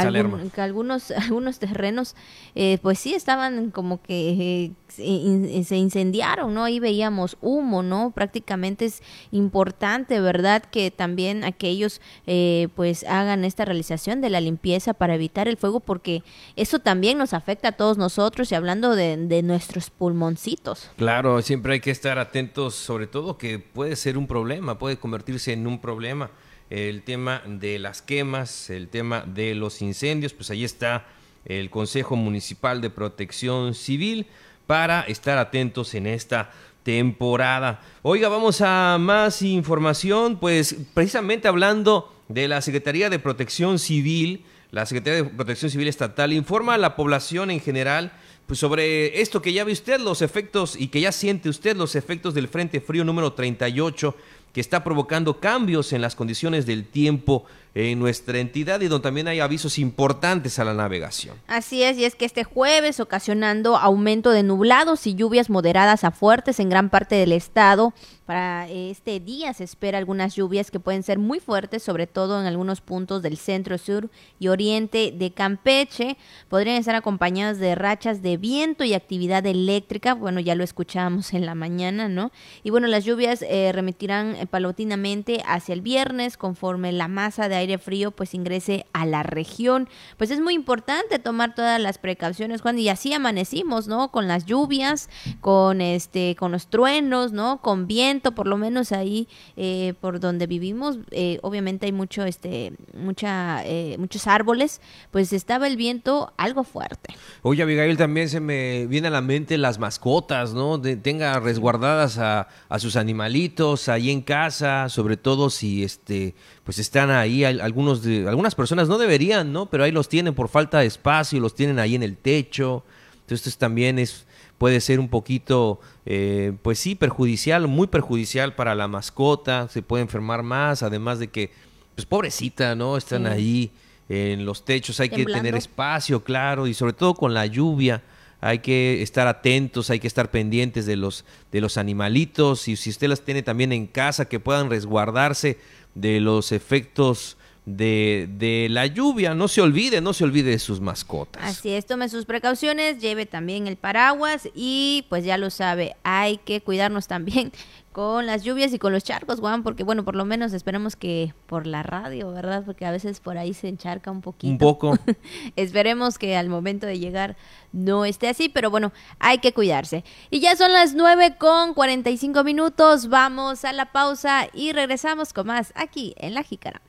que algunos [laughs] algunos terrenos eh, pues sí estaban como que eh, se, incendiaron, ¿no? Ahí veíamos humo, ¿no? Prácticamente es importante, ¿verdad? Que también aquellos eh, pues hagan esta realización de la limpieza para evitar el fuego porque eso también nos afecta a todos nosotros y hablando de, de nuestros pulmoncitos. Claro, siempre hay que estar atentos, sobre todo que puede ser un problema, puede convertirse en un problema el tema de las quemas, el tema de los incendios, pues ahí está el Consejo Municipal de Protección Civil para estar atentos en esta temporada. Oiga, vamos a más información, pues precisamente hablando de la Secretaría de Protección Civil, la Secretaría de Protección Civil Estatal informa a la población en general pues sobre esto que ya ve usted, los efectos y que ya siente usted los efectos del Frente Frío número 38 que está provocando cambios en las condiciones del tiempo en nuestra entidad y donde también hay avisos importantes a la navegación. Así es, y es que este jueves, ocasionando aumento de nublados y lluvias moderadas a fuertes en gran parte del estado, para este día se espera algunas lluvias que pueden ser muy fuertes, sobre todo en algunos puntos del centro, sur y oriente de Campeche. Podrían estar acompañadas de rachas de viento y actividad eléctrica. Bueno, ya lo escuchábamos en la mañana, ¿no? Y bueno, las lluvias eh, remitirán eh, palotinamente hacia el viernes conforme la masa de aire frío pues ingrese a la región. Pues es muy importante tomar todas las precauciones, Juan, y así amanecimos, ¿no? Con las lluvias, con este, con los truenos, ¿no? Con viento, por lo menos ahí eh, por donde vivimos, eh, obviamente hay mucho, este, mucha, eh, muchos árboles, pues estaba el viento algo fuerte. Oye, Abigail, también se me viene a la mente las mascotas, ¿no? Tenga resguardadas a, a sus animalitos ahí en casa, sobre todo si este pues están ahí algunos de, algunas personas no deberían, ¿no? Pero ahí los tienen por falta de espacio, los tienen ahí en el techo. Entonces también es puede ser un poquito, eh, pues sí, perjudicial, muy perjudicial para la mascota, se puede enfermar más, además de que, pues pobrecita, ¿no? Están ahí en los techos, hay que tener espacio, claro, y sobre todo con la lluvia hay que estar atentos, hay que estar pendientes de los, de los animalitos y si usted las tiene también en casa que puedan resguardarse de los efectos de, de, la lluvia. No se olvide, no se olvide de sus mascotas. Así es, tome sus precauciones, lleve también el paraguas y pues ya lo sabe, hay que cuidarnos también [laughs] con las lluvias y con los charcos, Juan, porque bueno, por lo menos esperemos que por la radio, ¿verdad? Porque a veces por ahí se encharca un poquito. Un poco. [laughs] esperemos que al momento de llegar no esté así, pero bueno, hay que cuidarse. Y ya son las 9 con 45 minutos, vamos a la pausa y regresamos con más aquí en La Jícara.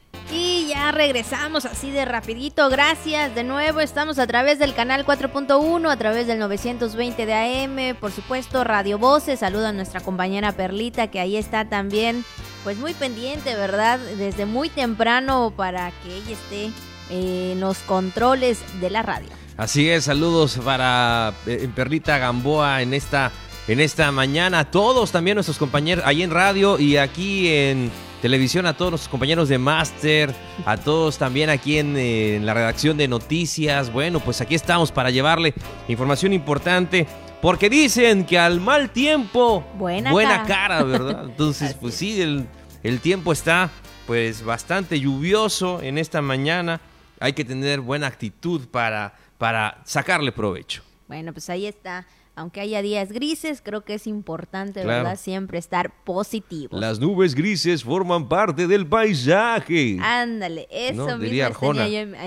Ya regresamos así de rapidito, gracias de nuevo, estamos a través del canal 4.1, a través del 920 de AM, por supuesto Radio Voces, saluda a nuestra compañera Perlita que ahí está también, pues muy pendiente, ¿verdad? Desde muy temprano para que ella esté en los controles de la radio. Así es, saludos para eh, Perlita Gamboa en esta, en esta mañana, todos también nuestros compañeros ahí en radio y aquí en televisión, a todos nuestros compañeros de Master, a todos también aquí en, la redacción de noticias. Bueno, pues aquí estamos para llevarle información importante. Porque dicen que al mal tiempo, buena, cara. ¿verdad? [laughs] Entonces, pues sí, el, el tiempo está pues bastante lluvioso en esta mañana. Hay que tener buena actitud para, para sacarle provecho. Bueno, pues ahí está aunque haya días grises, creo que es importante, ¿verdad? Siempre estar positivo. Las nubes grises forman parte del paisaje. Ándale, eso mismo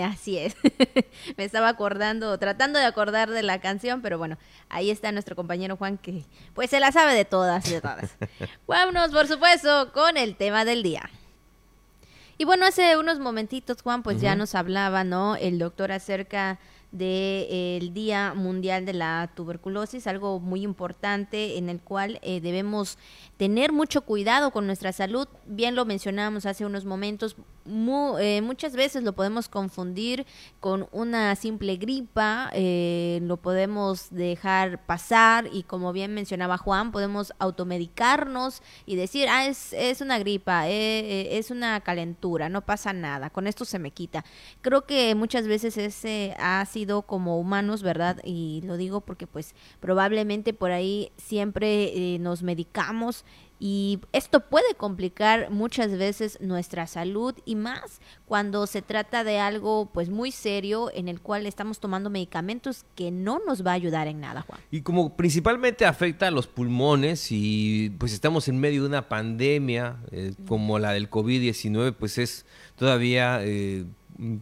así es. [laughs] me estaba acordando, tratando de acordar de la canción, pero bueno, ahí está nuestro compañero Juan que pues se la sabe de todas, de todas. [laughs] Vámonos, por supuesto, con el tema del día. Y bueno, hace unos momentitos, Juan, pues ya nos hablaba, ¿no? El doctor acerca del Día Mundial de la Tuberculosis, algo muy importante en el cual eh, debemos tener mucho cuidado con nuestra salud. Bien lo mencionábamos hace unos momentos, eh, muchas veces lo podemos confundir con una simple gripa, eh, lo podemos dejar pasar y como bien mencionaba Juan, podemos automedicarnos y decir, ah, es, es una gripa, eh, es una calentura, no pasa nada, con esto se me quita. Creo que muchas veces ese ha sido como humanos, ¿verdad? Y lo digo porque pues probablemente por ahí siempre nos medicamos y esto puede complicar muchas veces nuestra salud y más cuando se trata de algo pues muy serio en el cual estamos tomando medicamentos que no nos va a ayudar en nada, Juan. Y como principalmente afecta a los pulmones y pues estamos en medio de una pandemia eh, como la del COVID-19, pues es todavía eh,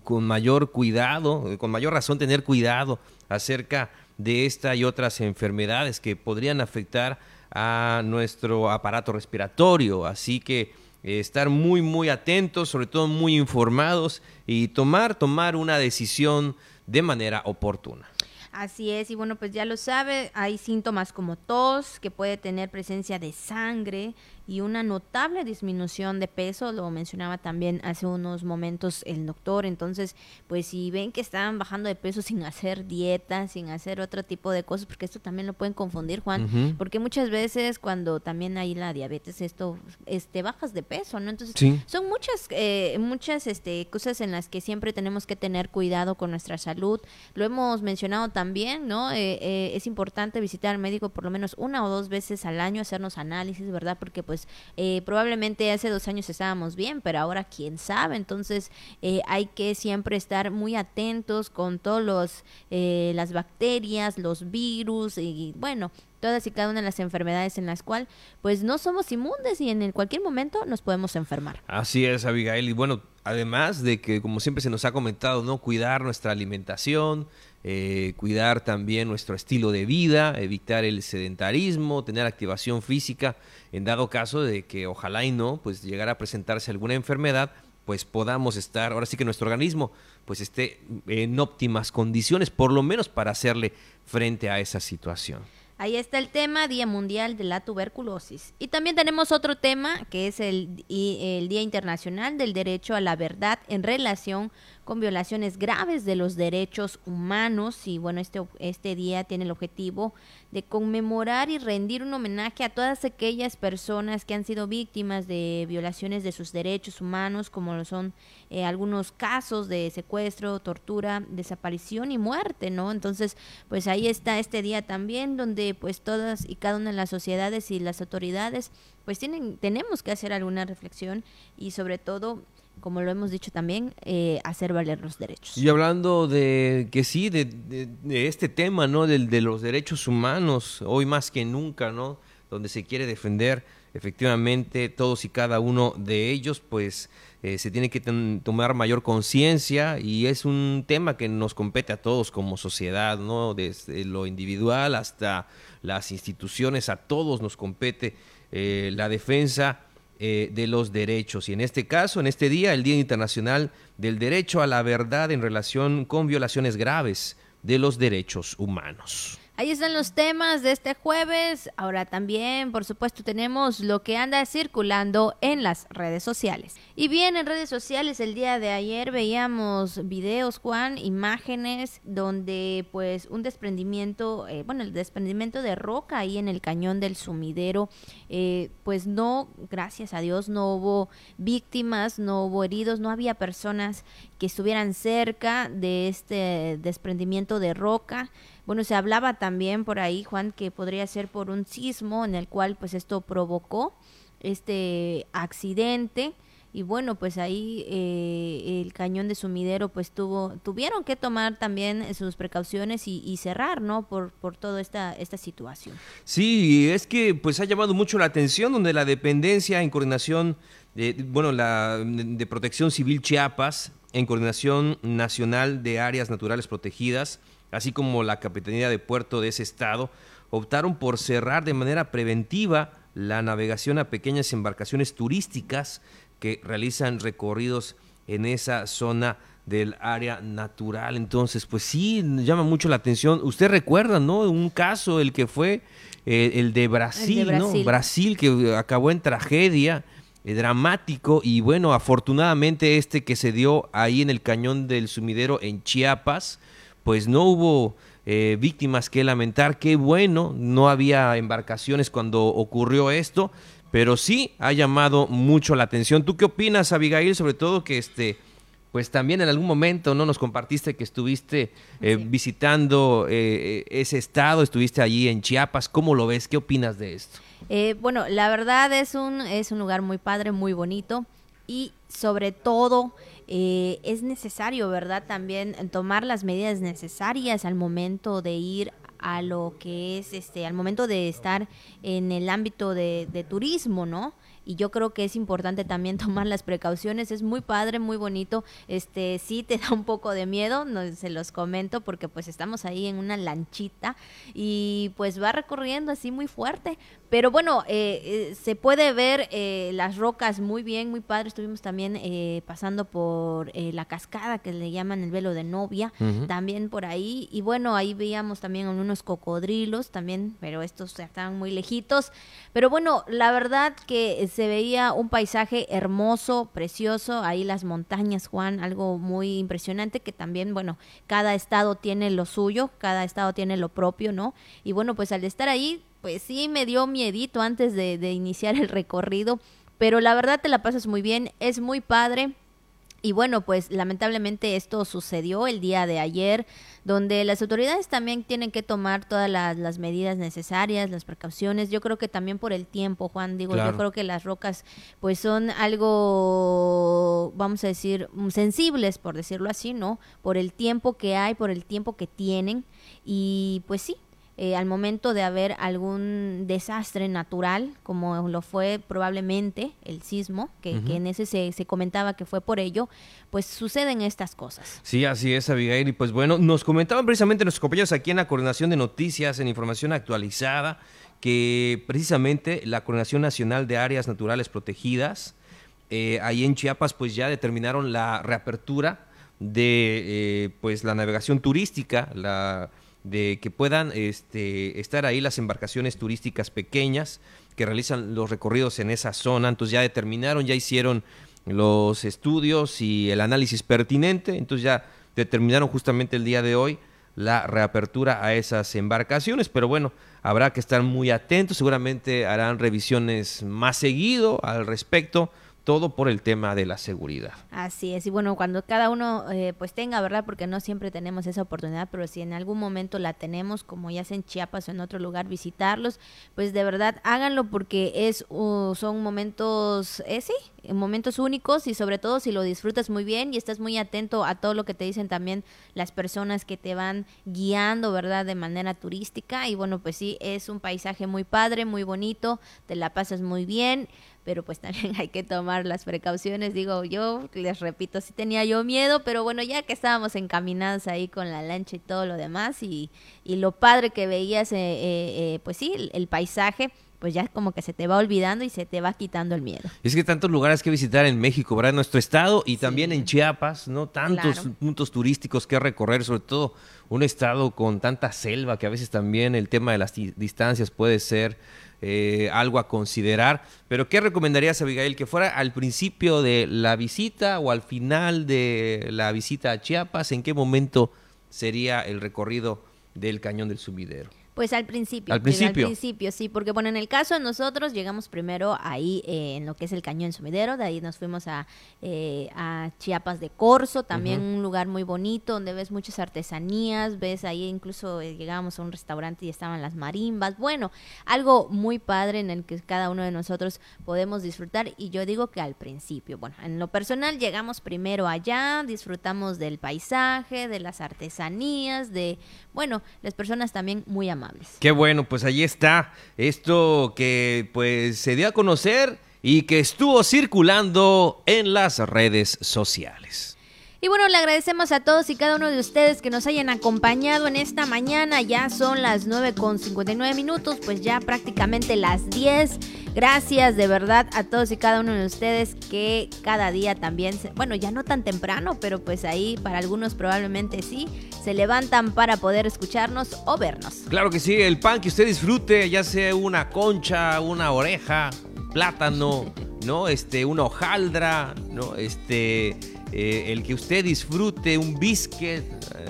con mayor cuidado, eh, con mayor razón tener cuidado acerca de esta y otras enfermedades que podrían afectar a nuestro aparato respiratorio. Así que eh, estar muy, muy atentos, sobre todo muy informados y tomar, tomar una decisión de manera oportuna. Así es, y bueno, pues ya lo sabe, hay síntomas como tos, que puede tener presencia de sangre, y una notable disminución de peso, lo mencionaba también hace unos momentos el doctor, entonces pues si ven que están bajando de peso sin hacer dieta, sin hacer otro tipo de cosas, porque esto también lo pueden confundir Juan, porque muchas veces cuando también hay la diabetes esto este bajas de peso, ¿no? Entonces son muchas eh, muchas este cosas en las que siempre tenemos que tener cuidado con nuestra salud, lo hemos mencionado también, ¿no? Eh, eh, es importante visitar al médico por lo menos una o dos veces al año, hacernos análisis, ¿verdad? Porque pues pues eh, probablemente hace dos años estábamos bien, pero ahora quién sabe. Entonces eh, hay que siempre estar muy atentos con todos los eh, las bacterias, los virus y bueno todas y cada una de las enfermedades en las cuales pues no somos inmunes y en cualquier momento nos podemos enfermar. Así es, Abigail. Y bueno, además de que como siempre se nos ha comentado, ¿no? Cuidar nuestra alimentación, eh, cuidar también nuestro estilo de vida, evitar el sedentarismo, tener activación física, en dado caso de que ojalá y no, pues llegara a presentarse alguna enfermedad, pues podamos estar, ahora sí que nuestro organismo pues esté en óptimas condiciones, por lo menos para hacerle frente a esa situación. Ahí está el tema Día Mundial de la Tuberculosis. Y también tenemos otro tema que es el, Día Internacional del Derecho a la Verdad en relación violaciones graves de los derechos humanos y bueno, este, este día tiene el objetivo de conmemorar y rendir un homenaje a todas aquellas personas que han sido víctimas de violaciones de sus derechos humanos, como lo son eh, algunos casos de secuestro, tortura, desaparición y muerte, ¿no? Entonces, pues ahí está este día también donde pues todas y cada una de las sociedades y las autoridades pues tienen, tenemos que hacer alguna reflexión y sobre todo como lo hemos dicho también, eh, hacer valer los derechos. Y hablando de que sí, de, este tema, ¿no? De, de, los derechos humanos, hoy más que nunca, ¿no? Donde se quiere defender efectivamente todos y cada uno de ellos, pues eh, se tiene que tomar mayor conciencia y es un tema que nos compete a todos como sociedad, ¿no? Desde lo individual hasta las instituciones, a todos nos compete eh, la defensa eh, de los derechos. Y en este caso, en este día, el Día Internacional del Derecho a la Verdad en relación con violaciones graves de los derechos humanos. Ahí están los temas de este jueves. Ahora también, por supuesto, tenemos lo que anda circulando en las redes sociales. Y bien, en redes sociales el día de ayer veíamos videos, Juan, imágenes donde pues un desprendimiento, eh, bueno, el desprendimiento de roca ahí en el cañón del sumidero, eh, pues no, gracias a Dios, no hubo víctimas, no hubo heridos, no había personas que estuvieran cerca de este desprendimiento de roca. Bueno, se hablaba también por ahí, Juan, que podría ser por un sismo en el cual pues esto provocó este accidente. Y bueno pues ahí eh, el cañón de sumidero pues tuvo tuvieron que tomar también sus precauciones y, cerrar no por por toda esta esta situación. Sí es que pues ha llamado mucho la atención donde la dependencia en coordinación de, bueno la de protección civil Chiapas en coordinación nacional de áreas naturales protegidas así como la Capitanía de Puerto de ese estado, optaron por cerrar de manera preventiva la navegación a pequeñas embarcaciones turísticas que realizan recorridos en esa zona del área natural. Entonces, pues sí, llama mucho la atención. Usted recuerda, ¿no? Un caso, el que fue eh, el, de Brasil, ¿no? Brasil, que acabó en tragedia eh, dramático y bueno, afortunadamente este que se dio ahí en el cañón del sumidero en Chiapas, pues no hubo eh, víctimas que lamentar, qué bueno, no había embarcaciones cuando ocurrió esto, pero sí ha llamado mucho la atención. ¿Tú qué opinas, Abigail, sobre todo que este pues también en algún momento no nos compartiste que estuviste eh, visitando eh, ese estado, estuviste allí en Chiapas. ¿Cómo lo ves? ¿Qué opinas de esto? Eh, bueno, la verdad es un, es un lugar muy padre, muy bonito y sobre todo es necesario, ¿verdad? También tomar las medidas necesarias al momento de ir a lo que es, este, al momento de estar en el ámbito de, de turismo, ¿no? y yo creo que es importante también [laughs] tomar las precauciones. Es muy padre, muy bonito. Este sí te da un poco de miedo, no, se los comento porque pues estamos ahí en una lanchita y pues va recorriendo así muy fuerte. Pero bueno, eh, eh, se puede ver eh, las rocas muy bien, muy padre. Estuvimos también pasando por la cascada que le llaman el velo de novia, también por ahí. Y bueno, ahí veíamos también unos cocodrilos también, pero estos estaban muy lejitos. Pero bueno, la verdad que se veía un paisaje hermoso, precioso, ahí las montañas, Juan, algo muy impresionante que también, bueno, cada estado tiene lo suyo, cada estado tiene lo propio, ¿no? Y bueno, pues al estar ahí, pues sí me dio miedito antes de, de iniciar el recorrido, pero la verdad te la pasas muy bien, es muy padre y bueno, pues lamentablemente esto sucedió el día de ayer, donde las autoridades también tienen que tomar todas las, medidas necesarias, las precauciones. Yo creo que también por el tiempo, Juan, digo, yo creo que las rocas pues son algo, vamos a decir, sensibles, por decirlo así, ¿no? Por el tiempo que hay, por el tiempo que tienen. Y pues sí, eh, al momento de haber algún desastre natural, como lo fue probablemente el sismo, que, en ese se, se, comentaba que fue por ello, pues suceden estas cosas. Sí, así es, Abigail. Y pues bueno, nos comentaban precisamente nuestros compañeros aquí en la Coordinación de Noticias, en Información Actualizada, que precisamente la Coordinación Nacional de Áreas Naturales Protegidas, eh, ahí en Chiapas, pues ya determinaron la reapertura de eh, pues la navegación turística, la de que puedan este, estar ahí las embarcaciones turísticas pequeñas que realizan los recorridos en esa zona. Entonces ya determinaron, ya hicieron los estudios y el análisis pertinente. Entonces ya determinaron justamente el día de hoy la reapertura a esas embarcaciones. Pero bueno, habrá que estar muy atentos. Seguramente harán revisiones más seguido al respecto todo por el tema de la seguridad. Así es, y bueno, cuando cada uno eh, pues tenga, ¿verdad? Porque no siempre tenemos esa oportunidad, pero si en algún momento la tenemos, como ya sea en Chiapas o en otro lugar, visitarlos, pues de verdad háganlo porque es son momentos, eh, sí, momentos únicos y sobre todo si lo disfrutas muy bien y estás muy atento a todo lo que te dicen también las personas que te van guiando, ¿verdad? De manera turística y bueno, pues sí, es un paisaje muy padre, muy bonito, te la pasas muy bien pero pues también [laughs] hay que tomar las precauciones. Digo, yo les repito, sí tenía yo miedo, pero bueno, ya que estábamos encaminados ahí con la lancha y todo lo demás, y, y lo padre que veías, eh, eh, eh pues sí, el, paisaje, pues ya como que se te va olvidando y se te va quitando el miedo. Es que tantos lugares que visitar en México, ¿verdad? En nuestro estado y también en Chiapas, ¿no? Tantos puntos turísticos que recorrer, sobre todo un estado con tanta selva que a veces también el tema de las distancias puede ser eh, algo a considerar. Pero ¿qué recomendarías, Abigail? ¿Que fuera al principio de la visita o al final de la visita a Chiapas? ¿En qué momento sería el recorrido del cañón del sumidero? Pues al principio. Al principio. Al principio, sí, porque bueno, en el caso de nosotros llegamos primero ahí eh, en lo que es el Cañón Sumidero, de ahí nos fuimos a, eh, a Chiapas de Corzo, también un lugar muy bonito donde ves muchas artesanías, ves ahí incluso eh, llegamos a un restaurante y estaban las marimbas, bueno, algo muy padre en el que cada uno de nosotros podemos disfrutar y yo digo que al principio, bueno, en lo personal llegamos primero allá, disfrutamos del paisaje, de las artesanías, de, bueno, las personas también muy amables Qué bueno, pues ahí está esto que pues se dio a conocer y que estuvo circulando en las redes sociales. Y bueno, le agradecemos a todos y cada uno de ustedes que nos hayan acompañado en esta mañana. Ya son las 9 con 59 minutos, pues ya prácticamente las 10. Gracias de verdad a todos y cada uno de ustedes que cada día también, bueno, ya no tan temprano, pero pues ahí para algunos probablemente sí, se levantan para poder escucharnos o vernos. Claro que sí, el pan que usted disfrute, ya sea una concha, una oreja, plátano ¿no? Este, una hojaldra, ¿no? Este, eh, el que usted disfrute un biscuit.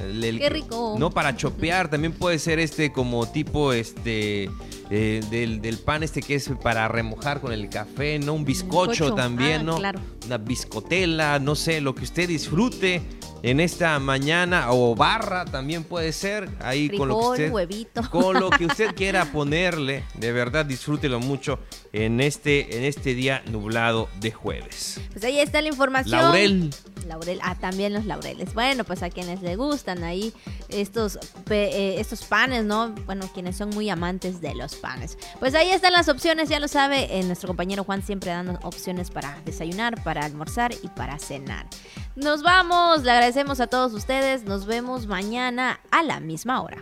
El, Qué rico. No para chopear, también puede ser este como tipo este eh, del, pan este que es para remojar con el café, ¿no? Un bizcocho también, ah, ¿no? Claro. Una biscotela, no sé, lo que usted disfrute en esta mañana o barra también puede ser ahí con lo que usted huevito. con lo que usted [laughs] quiera ponerle de verdad disfrútelo mucho en este en este día nublado de jueves. Pues ahí está la información. Laurel. Laurel ah también los laureles. Bueno pues a quienes le gustan ahí estos eh, estos panes no bueno quienes son muy amantes de los panes. Pues ahí están las opciones ya lo sabe eh, nuestro compañero Juan siempre dando opciones para desayunar para almorzar y para cenar nos vamos le agradecemos a todos ustedes. Nos vemos mañana a la misma hora.